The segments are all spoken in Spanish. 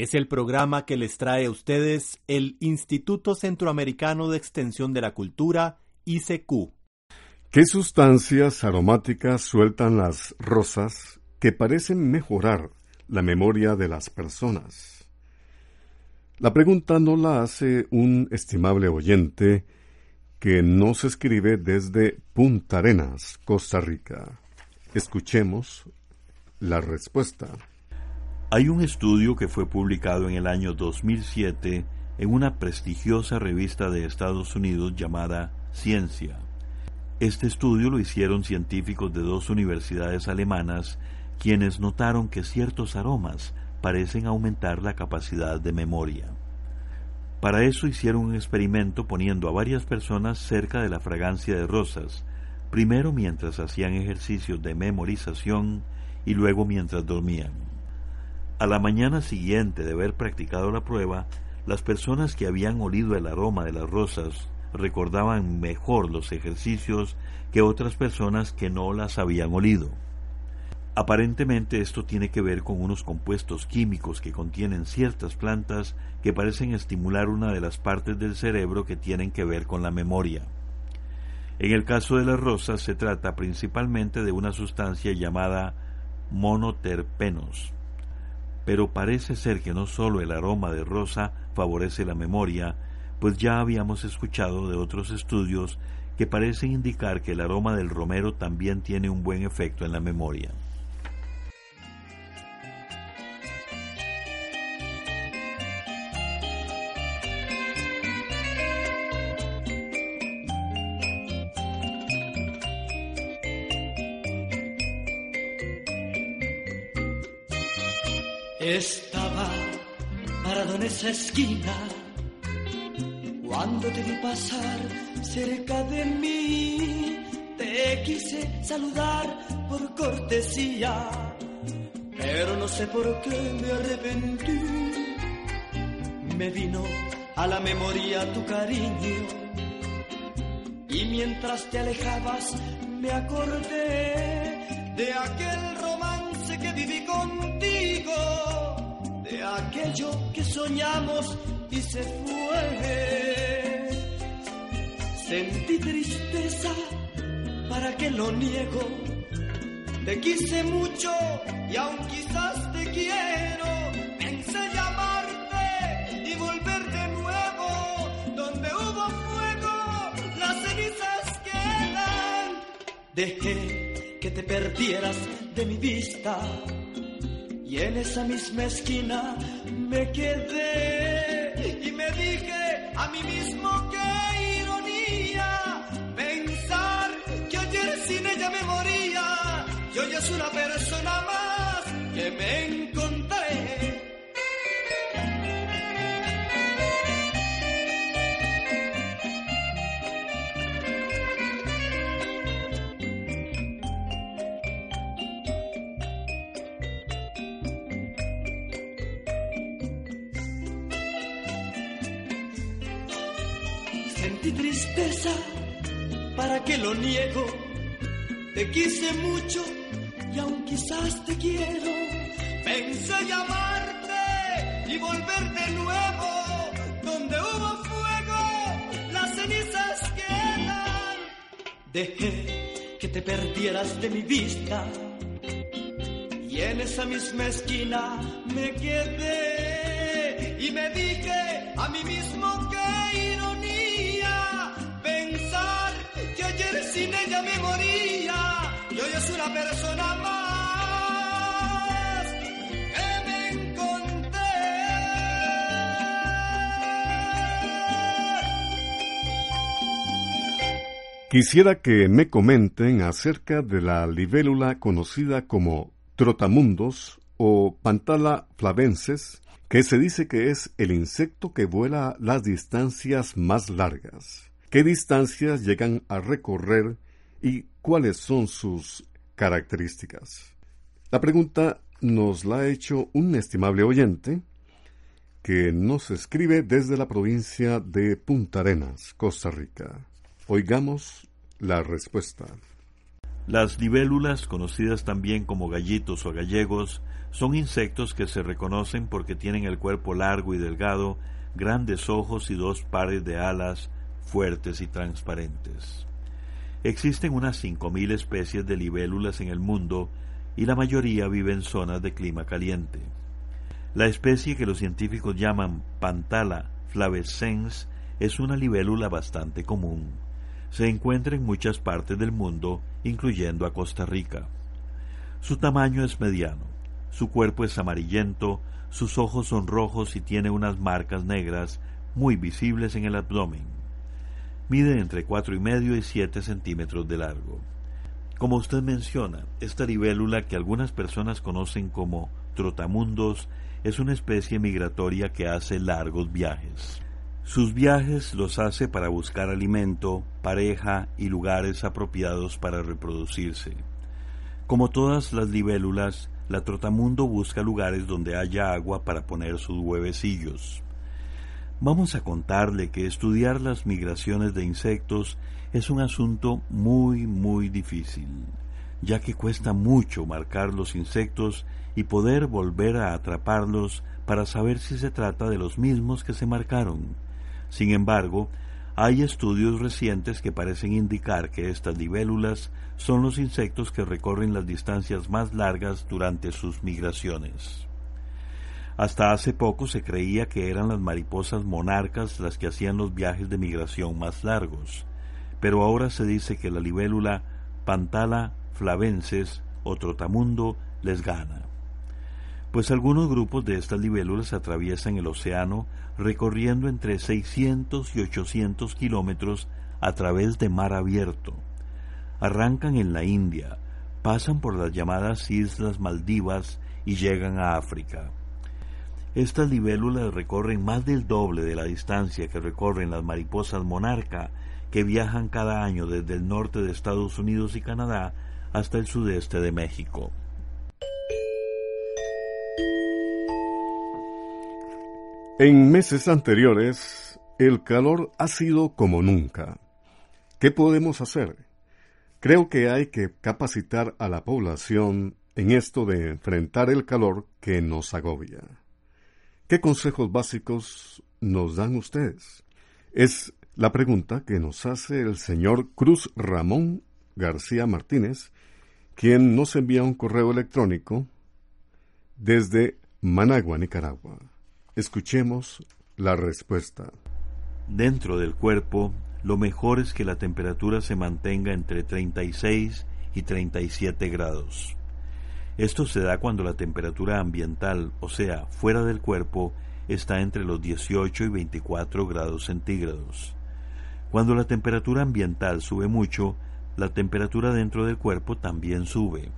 Es el programa que les trae a ustedes el Instituto Centroamericano de Extensión de la Cultura, ICQ. ¿Qué sustancias aromáticas sueltan las rosas que parecen mejorar la memoria de las personas? La pregunta no la hace un estimable oyente que nos escribe desde Punta Arenas, Costa Rica. Escuchemos la respuesta. Hay un estudio que fue publicado en el año 2007 en una prestigiosa revista de Estados Unidos llamada Ciencia. Este estudio lo hicieron científicos de dos universidades alemanas, quienes notaron que ciertos aromas parecen aumentar la capacidad de memoria. Para eso hicieron un experimento poniendo a varias personas cerca de la fragancia de rosas, primero mientras hacían ejercicios de memorización y luego mientras dormían. A la mañana siguiente de haber practicado la prueba, las personas que habían olido el aroma de las rosas recordaban mejor los ejercicios que otras personas que no las habían olido. Aparentemente esto tiene que ver con unos compuestos químicos que contienen ciertas plantas que parecen estimular una de las partes del cerebro que tienen que ver con la memoria. En el caso de las rosas se trata principalmente de una sustancia llamada monoterpenos. Pero parece ser que no solo el aroma de rosa favorece la memoria, pues ya habíamos escuchado de otros estudios que parecen indicar que el aroma del romero también tiene un buen efecto en la memoria. Esquina cuando te vi pasar cerca de mí. Te quise saludar por cortesía, pero no sé por qué me arrepentí. Me vino a la memoria tu cariño y mientras te alejabas me acordé de aquel romance que viví contigo, aquello que soñamos y se fue. Sentí tristeza, ¿para que lo niego? Te quise mucho y aún quizás te quiero. Pensé llamarte y volver de nuevo. Donde hubo fuego, las cenizas quedan. Dejé que te perdieras de mi vista. Y en esa misma esquina me quedé y me dije a mí mismo que ironía pensar que ayer sin ella me moría. Y hoy es una persona más que me ¿para que lo niego? Te quise mucho y aún quizás te quiero. Pensé llamarte y volver de nuevo. Donde hubo fuego, las cenizas Dejé que te perdieras de mi vista y en esa misma esquina me quedé y me dije a mí mismo que Quisiera que me comenten acerca de la libélula conocida como trotamundos o Pantala flavenses, que se dice que es el insecto que vuela las distancias más largas. ¿Qué distancias llegan a recorrer y cuáles son sus características? La pregunta nos la ha hecho un estimable oyente que nos escribe desde la provincia de Punta Arenas, Costa Rica. Oigamos la respuesta. Las libélulas, conocidas también como gallitos o gallegos, son insectos que se reconocen porque tienen el cuerpo largo y delgado, grandes ojos y dos pares de alas fuertes y transparentes. Existen unas 5.000 especies de libélulas en el mundo y la mayoría vive en zonas de clima caliente. La especie que los científicos llaman Pantala flavescens es una libélula bastante común se encuentra en muchas partes del mundo, incluyendo a Costa Rica. Su tamaño es mediano, su cuerpo es amarillento, sus ojos son rojos y tiene unas marcas negras muy visibles en el abdomen. Mide entre cuatro y medio y siete centímetros de largo. Como usted menciona, esta libélula que algunas personas conocen como trotamundos es una especie migratoria que hace largos viajes. Sus viajes los hace para buscar alimento, pareja y lugares apropiados para reproducirse. Como todas las libélulas, la trotamundo busca lugares donde haya agua para poner sus huevecillos. Vamos a contarle que estudiar las migraciones de insectos es un asunto muy, muy difícil, ya que cuesta mucho marcar los insectos y poder volver a atraparlos para saber si se trata de los mismos que se marcaron sin embargo, hay estudios recientes que parecen indicar que estas libélulas son los insectos que recorren las distancias más largas durante sus migraciones. Hasta hace poco se creía que eran las mariposas monarcas las que hacían los viajes de migración más largos, pero ahora se dice que la libélula Pantala flavenses o trotamundo les gana pues algunos grupos de estas libélulas atraviesan el océano recorriendo entre 600 y 800 kilómetros a través de mar abierto. Arrancan en la India, pasan por las llamadas Islas Maldivas y llegan a África. Estas libélulas recorren más del doble de la distancia que recorren las mariposas monarca, que viajan cada año desde el norte de Estados Unidos y Canadá hasta el sudeste de México. En meses anteriores, el calor ha sido como nunca. ¿Qué podemos hacer? Creo que hay que capacitar a la población en esto de enfrentar el calor que nos agobia. ¿Qué consejos básicos nos dan ustedes? Es la pregunta que nos hace el señor Cruz Ramón García Martínez, quien nos envía un correo electrónico desde Managua, Nicaragua. Escuchemos la respuesta. Dentro del cuerpo, lo mejor es que la temperatura se mantenga entre 36 y 37 grados. Esto se da cuando la temperatura ambiental, o sea, fuera del cuerpo, está entre los 18 y 24 grados centígrados. Cuando la temperatura ambiental sube mucho, la temperatura dentro del cuerpo también sube.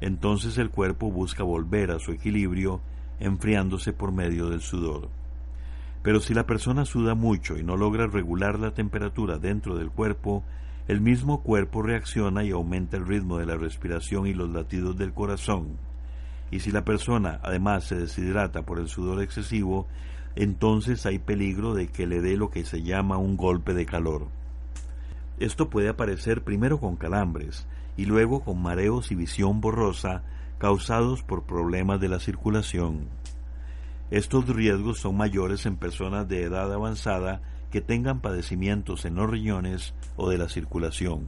Entonces el cuerpo busca volver a su equilibrio enfriándose por medio del sudor. Pero si la persona suda mucho y no logra regular la temperatura dentro del cuerpo, el mismo cuerpo reacciona y aumenta el ritmo de la respiración y los latidos del corazón. Y si la persona además se deshidrata por el sudor excesivo, entonces hay peligro de que le dé lo que se llama un golpe de calor. Esto puede aparecer primero con calambres y luego con mareos y visión borrosa causados por problemas de la circulación. Estos riesgos son mayores en personas de edad avanzada que tengan padecimientos en los riñones o de la circulación.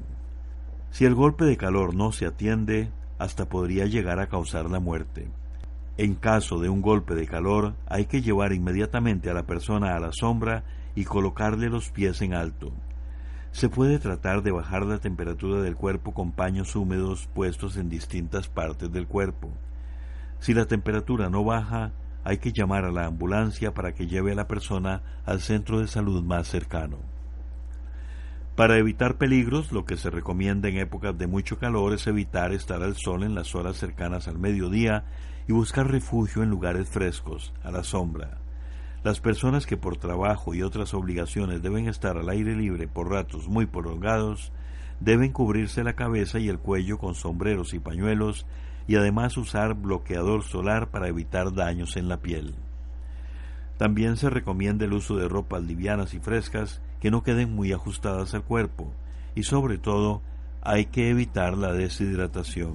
Si el golpe de calor no se atiende, hasta podría llegar a causar la muerte. En caso de un golpe de calor, hay que llevar inmediatamente a la persona a la sombra y colocarle los pies en alto. Se puede tratar de bajar la temperatura del cuerpo con paños húmedos puestos en distintas partes del cuerpo. Si la temperatura no baja, hay que llamar a la ambulancia para que lleve a la persona al centro de salud más cercano. Para evitar peligros, lo que se recomienda en épocas de mucho calor es evitar estar al sol en las horas cercanas al mediodía y buscar refugio en lugares frescos, a la sombra. Las personas que por trabajo y otras obligaciones deben estar al aire libre por ratos muy prolongados, deben cubrirse la cabeza y el cuello con sombreros y pañuelos y además usar bloqueador solar para evitar daños en la piel. También se recomienda el uso de ropas livianas y frescas que no queden muy ajustadas al cuerpo y sobre todo hay que evitar la deshidratación.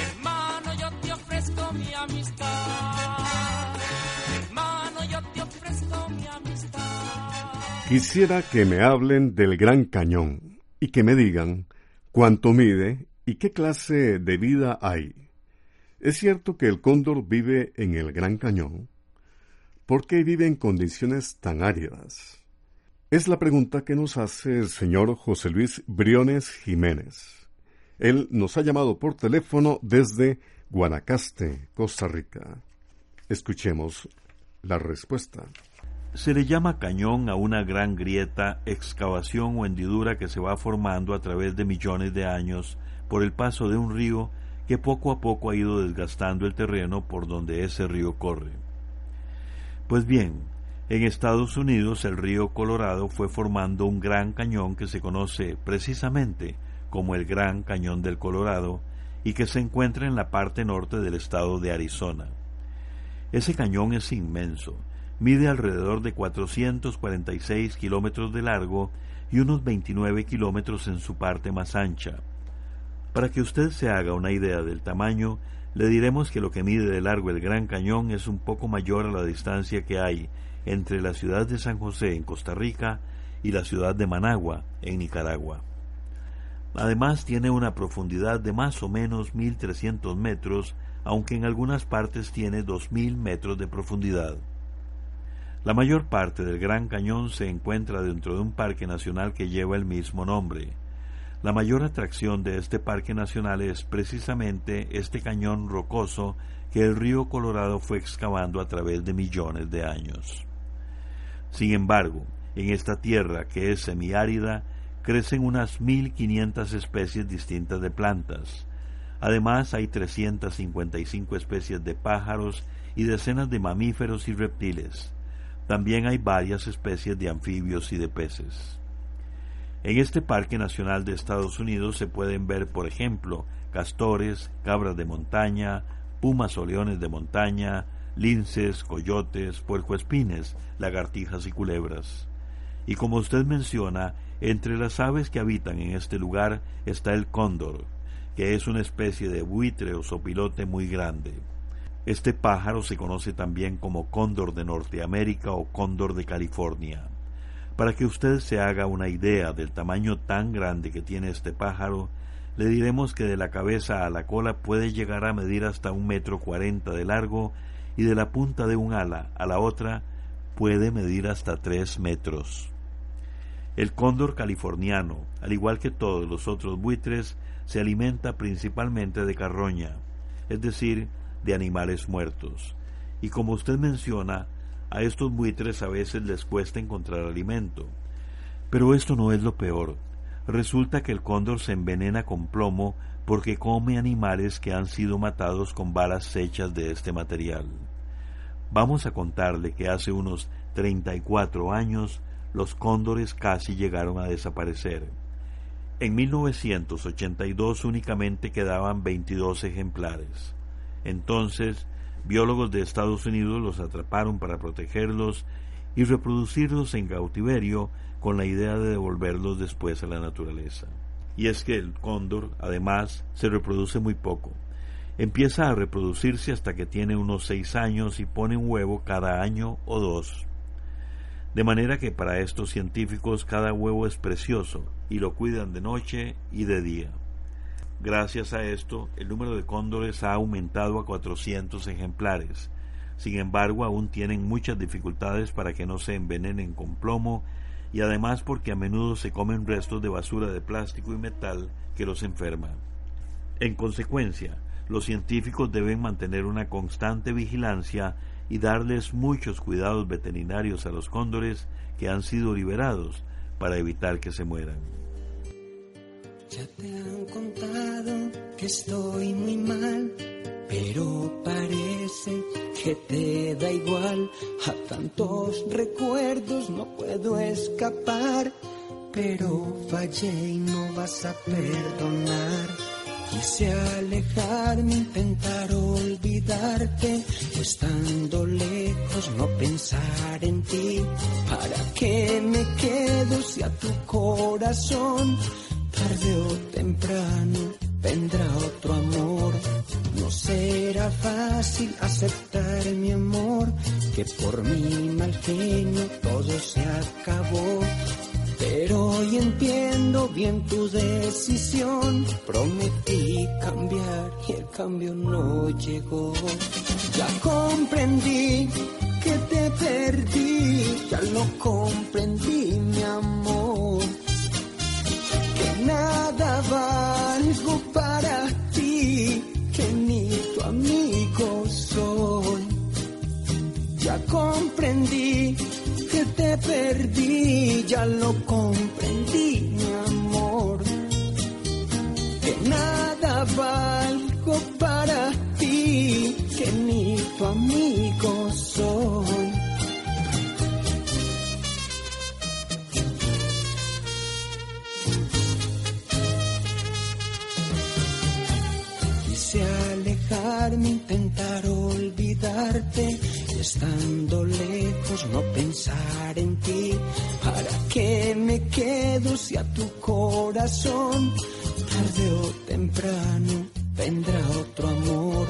Hermano, yo te ofrezco mi amistad. Hermano, yo te ofrezco mi amistad. Quisiera que me hablen del Gran Cañón y que me digan cuánto mide y qué clase de vida hay. ¿Es cierto que el cóndor vive en el Gran Cañón? ¿Por qué vive en condiciones tan áridas? Es la pregunta que nos hace el señor José Luis Briones Jiménez. Él nos ha llamado por teléfono desde Guanacaste, Costa Rica. Escuchemos la respuesta. Se le llama cañón a una gran grieta, excavación o hendidura que se va formando a través de millones de años por el paso de un río que poco a poco ha ido desgastando el terreno por donde ese río corre. Pues bien, en Estados Unidos el río Colorado fue formando un gran cañón que se conoce precisamente como el Gran Cañón del Colorado y que se encuentra en la parte norte del estado de Arizona. Ese cañón es inmenso, mide alrededor de 446 kilómetros de largo y unos 29 kilómetros en su parte más ancha. Para que usted se haga una idea del tamaño, le diremos que lo que mide de largo el Gran Cañón es un poco mayor a la distancia que hay entre la ciudad de San José en Costa Rica y la ciudad de Managua en Nicaragua. Además tiene una profundidad de más o menos 1.300 metros, aunque en algunas partes tiene 2.000 metros de profundidad. La mayor parte del Gran Cañón se encuentra dentro de un parque nacional que lleva el mismo nombre. La mayor atracción de este parque nacional es precisamente este cañón rocoso que el río Colorado fue excavando a través de millones de años. Sin embargo, en esta tierra que es semiárida, crecen unas 1500 especies distintas de plantas. Además, hay 355 especies de pájaros y decenas de mamíferos y reptiles. También hay varias especies de anfibios y de peces. En este Parque Nacional de Estados Unidos se pueden ver, por ejemplo, castores, cabras de montaña, pumas o leones de montaña, linces, coyotes, puercoespines, lagartijas y culebras. Y como usted menciona, entre las aves que habitan en este lugar está el cóndor, que es una especie de buitre o sopilote muy grande. Este pájaro se conoce también como cóndor de Norteamérica o cóndor de California. Para que usted se haga una idea del tamaño tan grande que tiene este pájaro, le diremos que de la cabeza a la cola puede llegar a medir hasta un metro cuarenta de largo y de la punta de un ala a la otra puede medir hasta tres metros. El cóndor californiano, al igual que todos los otros buitres, se alimenta principalmente de carroña, es decir, de animales muertos. Y como usted menciona, a estos buitres a veces les cuesta encontrar alimento. Pero esto no es lo peor. Resulta que el cóndor se envenena con plomo porque come animales que han sido matados con balas hechas de este material. Vamos a contarle que hace unos 34 años los cóndores casi llegaron a desaparecer. En 1982 únicamente quedaban 22 ejemplares. Entonces, biólogos de Estados Unidos los atraparon para protegerlos y reproducirlos en cautiverio con la idea de devolverlos después a la naturaleza. Y es que el cóndor, además, se reproduce muy poco. Empieza a reproducirse hasta que tiene unos seis años y pone un huevo cada año o dos. De manera que para estos científicos cada huevo es precioso y lo cuidan de noche y de día. Gracias a esto, el número de cóndores ha aumentado a 400 ejemplares. Sin embargo, aún tienen muchas dificultades para que no se envenenen con plomo y además porque a menudo se comen restos de basura de plástico y metal que los enferman. En consecuencia, los científicos deben mantener una constante vigilancia y darles muchos cuidados veterinarios a los cóndores que han sido liberados para evitar que se mueran. Ya te han contado que estoy muy mal, pero parece que te da igual. A tantos recuerdos no puedo escapar, pero fallé y no vas a perdonar. Quise alejarme, intentar olvidarte, estando lejos no pensar en ti. ¿Para qué me quedo si a tu corazón tarde o temprano vendrá otro amor? No será fácil aceptar mi amor, que por mi mal genio todo se acabó. Pero hoy entiendo bien tu decisión. Prometí cambiar y el cambio no llegó. Ya comprendí que te perdí, ya lo comprendí, mi amor. Perdí, ya lo comprendí, mi amor. Que nada valgo para ti, que ni tu amigo soy. Quise alejarme, intentar olvidarte estando lejos no pensar en ti. ¿Para qué me quedo si a tu corazón tarde o temprano vendrá otro amor?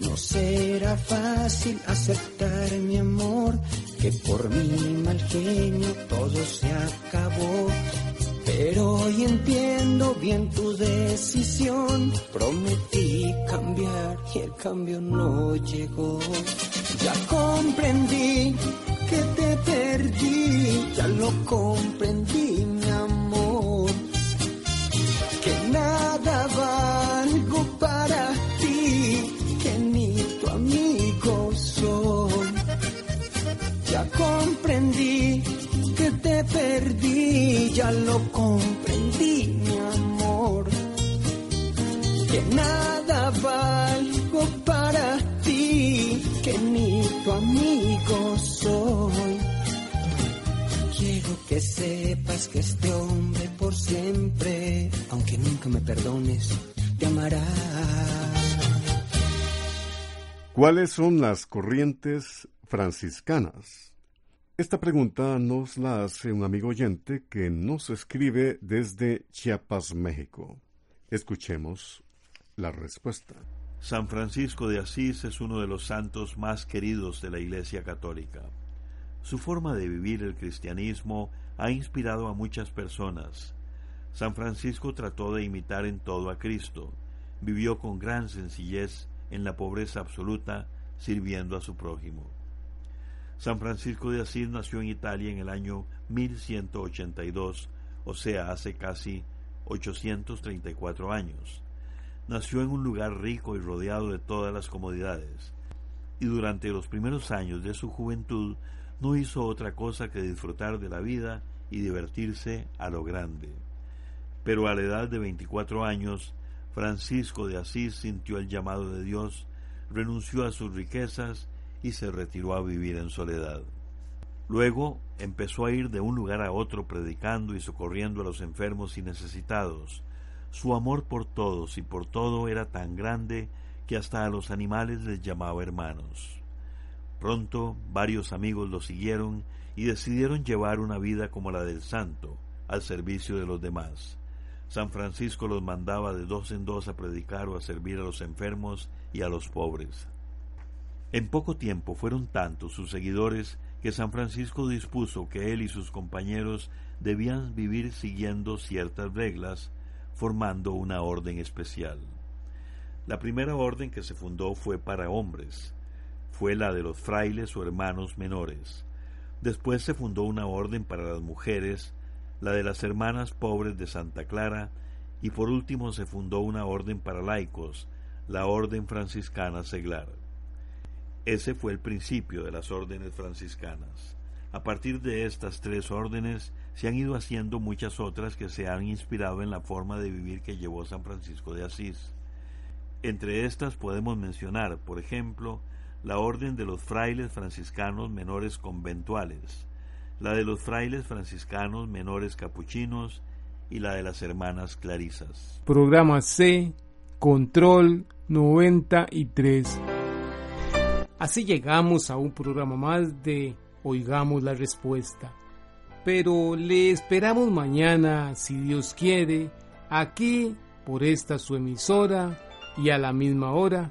No será fácil aceptar mi amor, que por mi mal genio todo se acabó. Pero hoy entiendo bien tu decisión. Prometí cambiar y el cambio no llegó. Ya comprendí que te perdí, ya lo comprendí, mi amor. Que nada valgo para ti, que ni tu amigo soy. Ya comprendí que te perdí, ya lo comprendí, mi amor. Que nada valgo Quiero que sepas que este hombre por siempre, aunque nunca me perdones, te amará. ¿Cuáles son las corrientes franciscanas? Esta pregunta nos la hace un amigo oyente que nos escribe desde Chiapas, México. Escuchemos la respuesta. San Francisco de Asís es uno de los santos más queridos de la Iglesia Católica. Su forma de vivir el cristianismo ha inspirado a muchas personas. San Francisco trató de imitar en todo a Cristo, vivió con gran sencillez en la pobreza absoluta, sirviendo a su prójimo. San Francisco de Asís nació en Italia en el año 1182, o sea, hace casi 834 años. Nació en un lugar rico y rodeado de todas las comodidades, y durante los primeros años de su juventud no hizo otra cosa que disfrutar de la vida y divertirse a lo grande. Pero a la edad de 24 años, Francisco de Asís sintió el llamado de Dios, renunció a sus riquezas y se retiró a vivir en soledad. Luego empezó a ir de un lugar a otro predicando y socorriendo a los enfermos y necesitados. Su amor por todos y por todo era tan grande que hasta a los animales les llamaba hermanos. Pronto varios amigos lo siguieron y decidieron llevar una vida como la del santo, al servicio de los demás. San Francisco los mandaba de dos en dos a predicar o a servir a los enfermos y a los pobres. En poco tiempo fueron tantos sus seguidores que San Francisco dispuso que él y sus compañeros debían vivir siguiendo ciertas reglas, formando una orden especial. La primera orden que se fundó fue para hombres, fue la de los frailes o hermanos menores. Después se fundó una orden para las mujeres, la de las hermanas pobres de Santa Clara, y por último se fundó una orden para laicos, la Orden Franciscana Seglar. Ese fue el principio de las órdenes franciscanas. A partir de estas tres órdenes se han ido haciendo muchas otras que se han inspirado en la forma de vivir que llevó San Francisco de Asís. Entre estas podemos mencionar, por ejemplo, la orden de los frailes franciscanos menores conventuales, la de los frailes franciscanos menores capuchinos y la de las hermanas clarisas. Programa C, Control 93. Así llegamos a un programa más de Oigamos la Respuesta. Pero le esperamos mañana, si Dios quiere, aquí por esta su emisora y a la misma hora.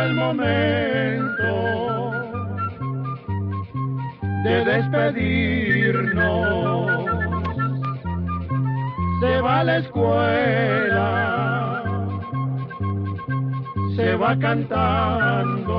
El momento de despedirnos se va a la escuela, se va cantando.